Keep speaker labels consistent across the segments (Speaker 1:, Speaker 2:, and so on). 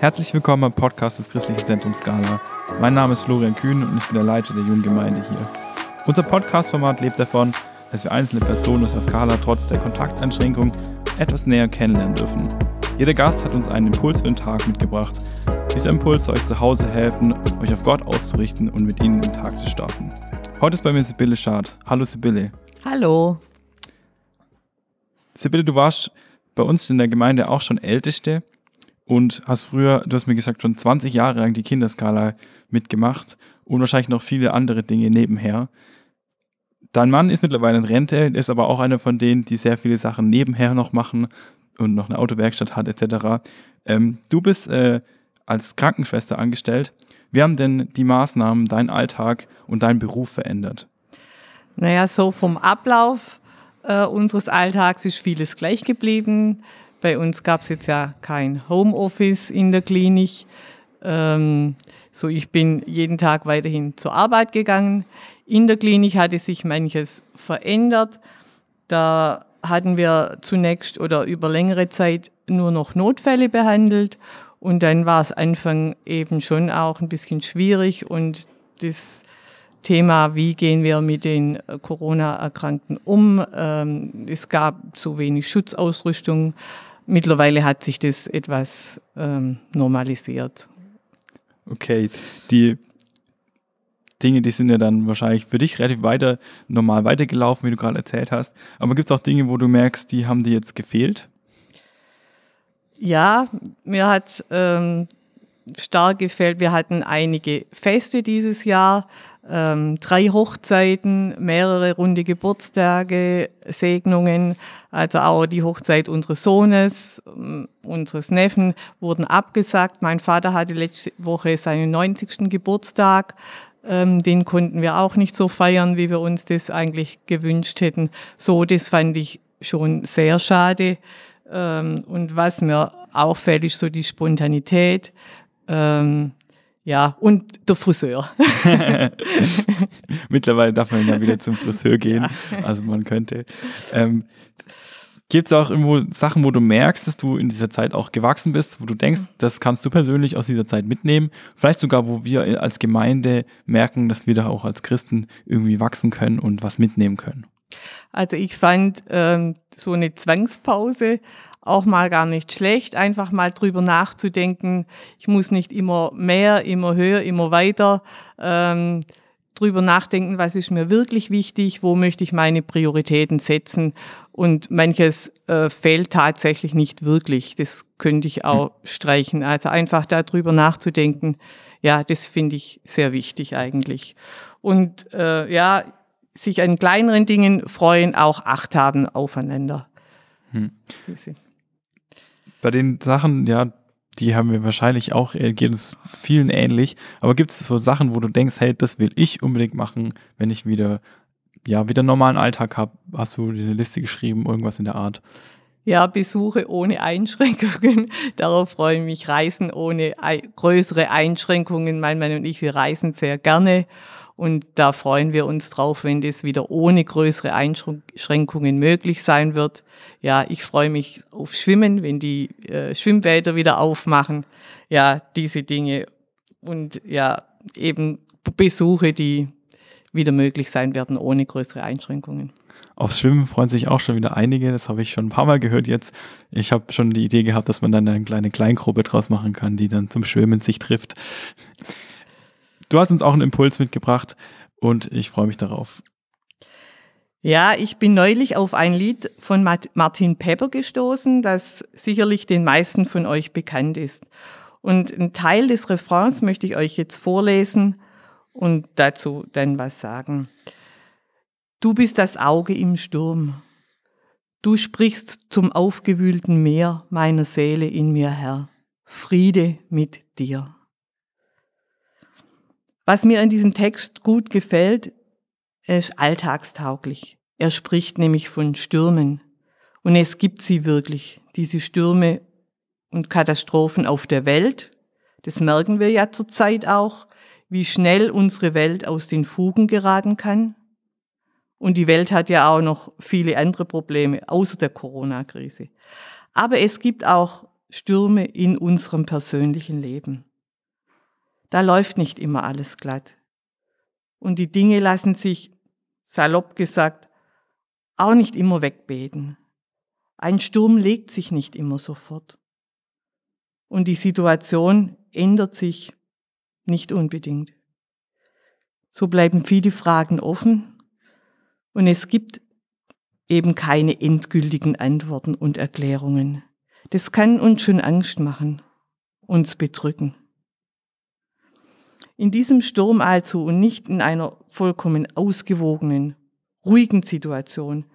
Speaker 1: Herzlich willkommen am Podcast des Christlichen Zentrums Skala. Mein Name ist Florian Kühn und ich bin der Leiter der jungen Gemeinde hier. Unser Podcast-Format lebt davon, dass wir einzelne Personen aus der Skala trotz der Kontakteinschränkung etwas näher kennenlernen dürfen. Jeder Gast hat uns einen Impuls für den Tag mitgebracht. Dieser Impuls soll euch zu Hause helfen, euch auf Gott auszurichten und mit ihnen den Tag zu starten. Heute ist bei mir Sibylle Schad. Hallo Sibylle.
Speaker 2: Hallo.
Speaker 1: Sibylle, du warst bei uns in der Gemeinde auch schon Älteste und hast früher, du hast mir gesagt, schon 20 Jahre lang die Kinderskala mitgemacht und wahrscheinlich noch viele andere Dinge nebenher. Dein Mann ist mittlerweile in Rente, ist aber auch einer von denen, die sehr viele Sachen nebenher noch machen und noch eine Autowerkstatt hat etc. Ähm, du bist äh, als Krankenschwester angestellt. Wie haben denn die Maßnahmen deinen Alltag und deinen Beruf verändert?
Speaker 2: Naja, so vom Ablauf äh, unseres Alltags ist vieles gleich geblieben. Bei uns gab es jetzt ja kein Homeoffice in der Klinik. Ähm, so, ich bin jeden Tag weiterhin zur Arbeit gegangen. In der Klinik hatte sich manches verändert. Da hatten wir zunächst oder über längere Zeit nur noch Notfälle behandelt und dann war es Anfang eben schon auch ein bisschen schwierig und das Thema, wie gehen wir mit den äh, Corona-Erkrankten um. Ähm, es gab zu wenig Schutzausrüstung. Mittlerweile hat sich das etwas ähm, normalisiert.
Speaker 1: Okay, die Dinge, die sind ja dann wahrscheinlich für dich relativ weiter normal weitergelaufen, wie du gerade erzählt hast. Aber gibt es auch Dinge, wo du merkst, die haben dir jetzt gefehlt?
Speaker 2: Ja, mir hat ähm, stark gefällt. Wir hatten einige Feste dieses Jahr, ähm, drei Hochzeiten, mehrere runde Geburtstage, Segnungen. Also auch die Hochzeit unseres Sohnes, ähm, unseres Neffen wurden abgesagt. Mein Vater hatte letzte Woche seinen 90. Geburtstag. Ähm, den konnten wir auch nicht so feiern, wie wir uns das eigentlich gewünscht hätten. So, das fand ich schon sehr schade. Ähm, und was mir auffällt, ist so die Spontanität. Ähm, ja, und der Friseur.
Speaker 1: Mittlerweile darf man ja wieder zum Friseur gehen. Ja. Also man könnte. Ähm, Gibt es auch irgendwo Sachen, wo du merkst, dass du in dieser Zeit auch gewachsen bist, wo du denkst, das kannst du persönlich aus dieser Zeit mitnehmen? Vielleicht sogar, wo wir als Gemeinde merken, dass wir da auch als Christen irgendwie wachsen können und was mitnehmen können?
Speaker 2: Also ich fand ähm, so eine Zwangspause auch mal gar nicht schlecht, einfach mal drüber nachzudenken. Ich muss nicht immer mehr, immer höher, immer weiter ähm, drüber nachdenken, was ist mir wirklich wichtig, wo möchte ich meine Prioritäten setzen. Und manches äh, fehlt tatsächlich nicht wirklich. Das könnte ich auch hm. streichen. Also einfach darüber nachzudenken, ja, das finde ich sehr wichtig eigentlich. Und äh, ja, sich an kleineren Dingen freuen, auch Acht haben aufeinander. Hm.
Speaker 1: Bei den Sachen, ja, die haben wir wahrscheinlich auch, äh, geht es vielen ähnlich. Aber gibt es so Sachen, wo du denkst, hey, das will ich unbedingt machen, wenn ich wieder, ja, wieder normalen Alltag habe? Hast du dir eine Liste geschrieben, irgendwas in der Art?
Speaker 2: Ja, Besuche ohne Einschränkungen. Darauf freue ich mich. Reisen ohne größere Einschränkungen. Mein Mann und ich, wir reisen sehr gerne. Und da freuen wir uns drauf, wenn das wieder ohne größere Einschränkungen möglich sein wird. Ja, ich freue mich auf Schwimmen, wenn die äh, Schwimmbäder wieder aufmachen. Ja, diese Dinge. Und ja, eben Besuche, die wieder möglich sein werden ohne größere Einschränkungen.
Speaker 1: Aufs Schwimmen freuen sich auch schon wieder einige. Das habe ich schon ein paar Mal gehört jetzt. Ich habe schon die Idee gehabt, dass man dann eine kleine Kleingruppe draus machen kann, die dann zum Schwimmen sich trifft. Du hast uns auch einen Impuls mitgebracht und ich freue mich darauf.
Speaker 2: Ja, ich bin neulich auf ein Lied von Martin Pepper gestoßen, das sicherlich den meisten von euch bekannt ist. Und einen Teil des Refrains möchte ich euch jetzt vorlesen und dazu dann was sagen. Du bist das Auge im Sturm. Du sprichst zum aufgewühlten Meer meiner Seele in mir, Herr. Friede mit dir. Was mir an diesem Text gut gefällt, er ist alltagstauglich. Er spricht nämlich von Stürmen. Und es gibt sie wirklich, diese Stürme und Katastrophen auf der Welt. Das merken wir ja zurzeit auch, wie schnell unsere Welt aus den Fugen geraten kann. Und die Welt hat ja auch noch viele andere Probleme außer der Corona-Krise. Aber es gibt auch Stürme in unserem persönlichen Leben. Da läuft nicht immer alles glatt. Und die Dinge lassen sich, salopp gesagt, auch nicht immer wegbeten. Ein Sturm legt sich nicht immer sofort. Und die Situation ändert sich nicht unbedingt. So bleiben viele Fragen offen und es gibt eben keine endgültigen Antworten und Erklärungen. Das kann uns schon Angst machen, uns bedrücken. In diesem Sturm also und nicht in einer vollkommen ausgewogenen, ruhigen Situation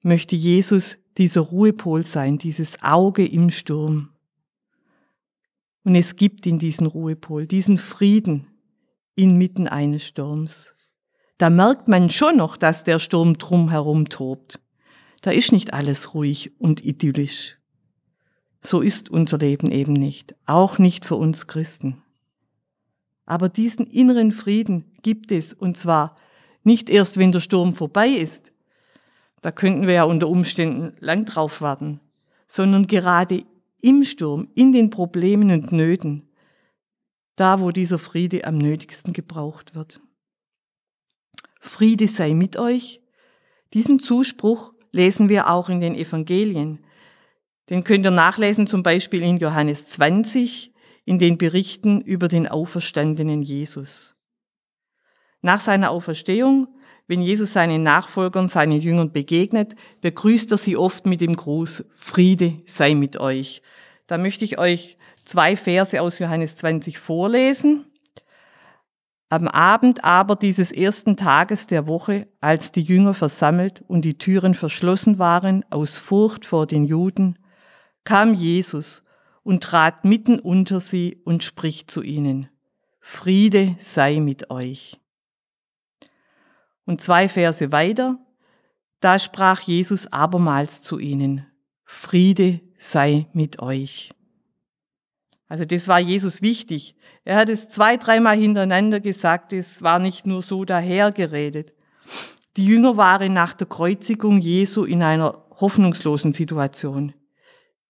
Speaker 2: möchte Jesus dieser Ruhepol sein, dieses Auge im Sturm. Und es gibt in diesen Ruhepol diesen Frieden inmitten eines Sturms. Da merkt man schon noch, dass der Sturm drumherum tobt. Da ist nicht alles ruhig und idyllisch. So ist unser Leben eben nicht, auch nicht für uns Christen. Aber diesen inneren Frieden gibt es, und zwar nicht erst, wenn der Sturm vorbei ist. Da könnten wir ja unter Umständen lang drauf warten, sondern gerade im Sturm, in den Problemen und Nöten, da wo dieser Friede am nötigsten gebraucht wird. Friede sei mit euch. Diesen Zuspruch lesen wir auch in den Evangelien. Den könnt ihr nachlesen zum Beispiel in Johannes 20, in den Berichten über den auferstandenen Jesus. Nach seiner Auferstehung, wenn Jesus seinen Nachfolgern, seinen Jüngern begegnet, begrüßt er sie oft mit dem Gruß, Friede sei mit euch. Da möchte ich euch zwei Verse aus Johannes 20 vorlesen. Am Abend aber dieses ersten Tages der Woche, als die Jünger versammelt und die Türen verschlossen waren aus Furcht vor den Juden, kam Jesus und trat mitten unter sie und spricht zu ihnen, Friede sei mit euch. Und zwei Verse weiter, da sprach Jesus abermals zu ihnen, Friede sei mit euch. Also das war Jesus wichtig. Er hat es zwei, dreimal hintereinander gesagt, es war nicht nur so dahergeredet. Die Jünger waren nach der Kreuzigung Jesu in einer hoffnungslosen Situation.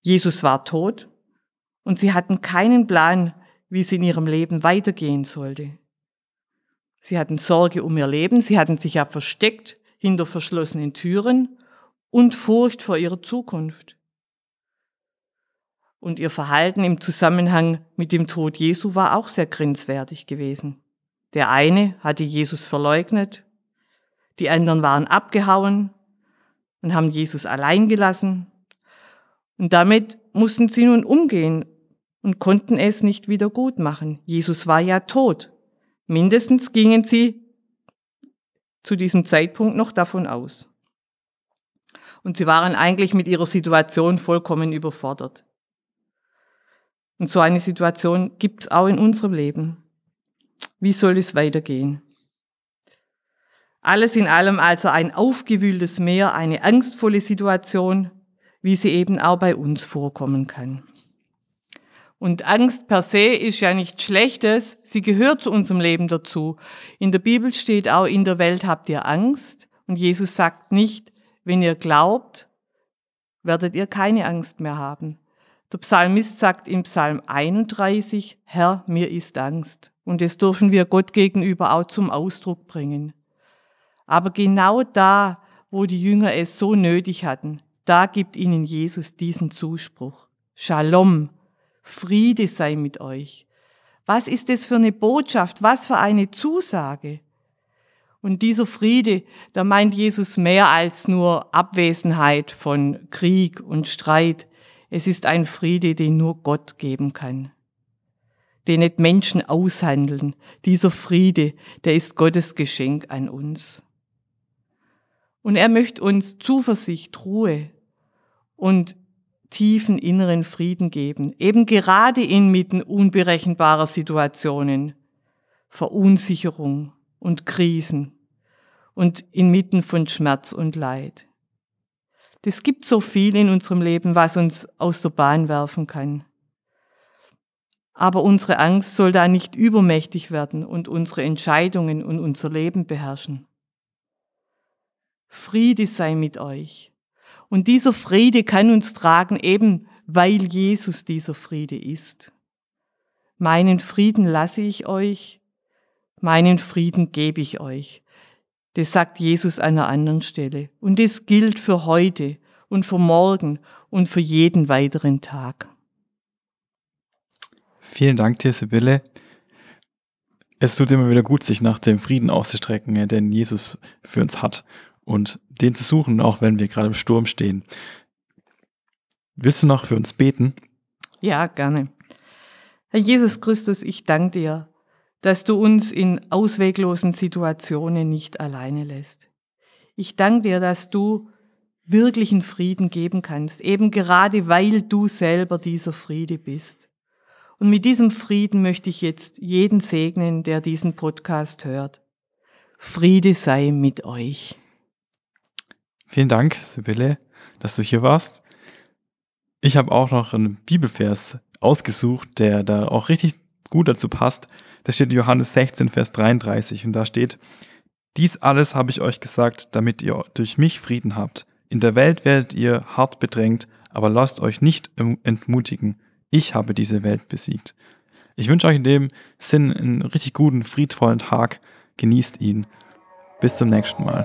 Speaker 2: Jesus war tot und sie hatten keinen Plan, wie es in ihrem Leben weitergehen sollte. Sie hatten Sorge um ihr Leben, sie hatten sich ja versteckt hinter verschlossenen Türen und Furcht vor ihrer Zukunft. Und ihr Verhalten im Zusammenhang mit dem Tod Jesu war auch sehr grenzwertig gewesen. Der eine hatte Jesus verleugnet, die anderen waren abgehauen und haben Jesus allein gelassen. Und damit mussten sie nun umgehen und konnten es nicht wieder gut machen. Jesus war ja tot. Mindestens gingen sie zu diesem Zeitpunkt noch davon aus. Und sie waren eigentlich mit ihrer Situation vollkommen überfordert. Und so eine Situation gibt es auch in unserem Leben. Wie soll es weitergehen? Alles in allem also ein aufgewühltes Meer, eine angstvolle Situation, wie sie eben auch bei uns vorkommen kann. Und Angst per se ist ja nichts Schlechtes, sie gehört zu unserem Leben dazu. In der Bibel steht auch, in der Welt habt ihr Angst. Und Jesus sagt nicht, wenn ihr glaubt, werdet ihr keine Angst mehr haben. Der Psalmist sagt im Psalm 31, Herr, mir ist Angst. Und das dürfen wir Gott gegenüber auch zum Ausdruck bringen. Aber genau da, wo die Jünger es so nötig hatten, da gibt ihnen Jesus diesen Zuspruch. Shalom, Friede sei mit euch. Was ist das für eine Botschaft? Was für eine Zusage? Und dieser Friede, da meint Jesus mehr als nur Abwesenheit von Krieg und Streit. Es ist ein Friede, den nur Gott geben kann. Den nicht Menschen aushandeln. Dieser Friede, der ist Gottes Geschenk an uns. Und er möchte uns Zuversicht, Ruhe und tiefen inneren Frieden geben, eben gerade inmitten unberechenbarer Situationen, Verunsicherung und Krisen und inmitten von Schmerz und Leid. Das gibt so viel in unserem Leben, was uns aus der Bahn werfen kann. Aber unsere Angst soll da nicht übermächtig werden und unsere Entscheidungen und unser Leben beherrschen. Friede sei mit euch. Und dieser Friede kann uns tragen, eben weil Jesus dieser Friede ist. Meinen Frieden lasse ich euch, meinen Frieden gebe ich euch. Das sagt Jesus an einer anderen Stelle. Und das gilt für heute und für morgen und für jeden weiteren Tag.
Speaker 1: Vielen Dank dir, Sibylle. Es tut immer wieder gut, sich nach dem Frieden auszustrecken, den Jesus für uns hat und den zu suchen, auch wenn wir gerade im Sturm stehen. Willst du noch für uns beten?
Speaker 2: Ja, gerne. Herr Jesus Christus, ich danke dir, dass du uns in ausweglosen Situationen nicht alleine lässt. Ich danke dir, dass du wirklichen Frieden geben kannst, eben gerade weil du selber dieser Friede bist. Und mit diesem Frieden möchte ich jetzt jeden segnen, der diesen Podcast hört. Friede sei mit euch.
Speaker 1: Vielen Dank, Sibylle, dass du hier warst. Ich habe auch noch einen Bibelvers ausgesucht, der da auch richtig gut dazu passt. Da steht Johannes 16, Vers 33 und da steht, dies alles habe ich euch gesagt, damit ihr durch mich Frieden habt. In der Welt werdet ihr hart bedrängt, aber lasst euch nicht entmutigen. Ich habe diese Welt besiegt. Ich wünsche euch in dem Sinn einen richtig guten, friedvollen Tag. Genießt ihn. Bis zum nächsten Mal.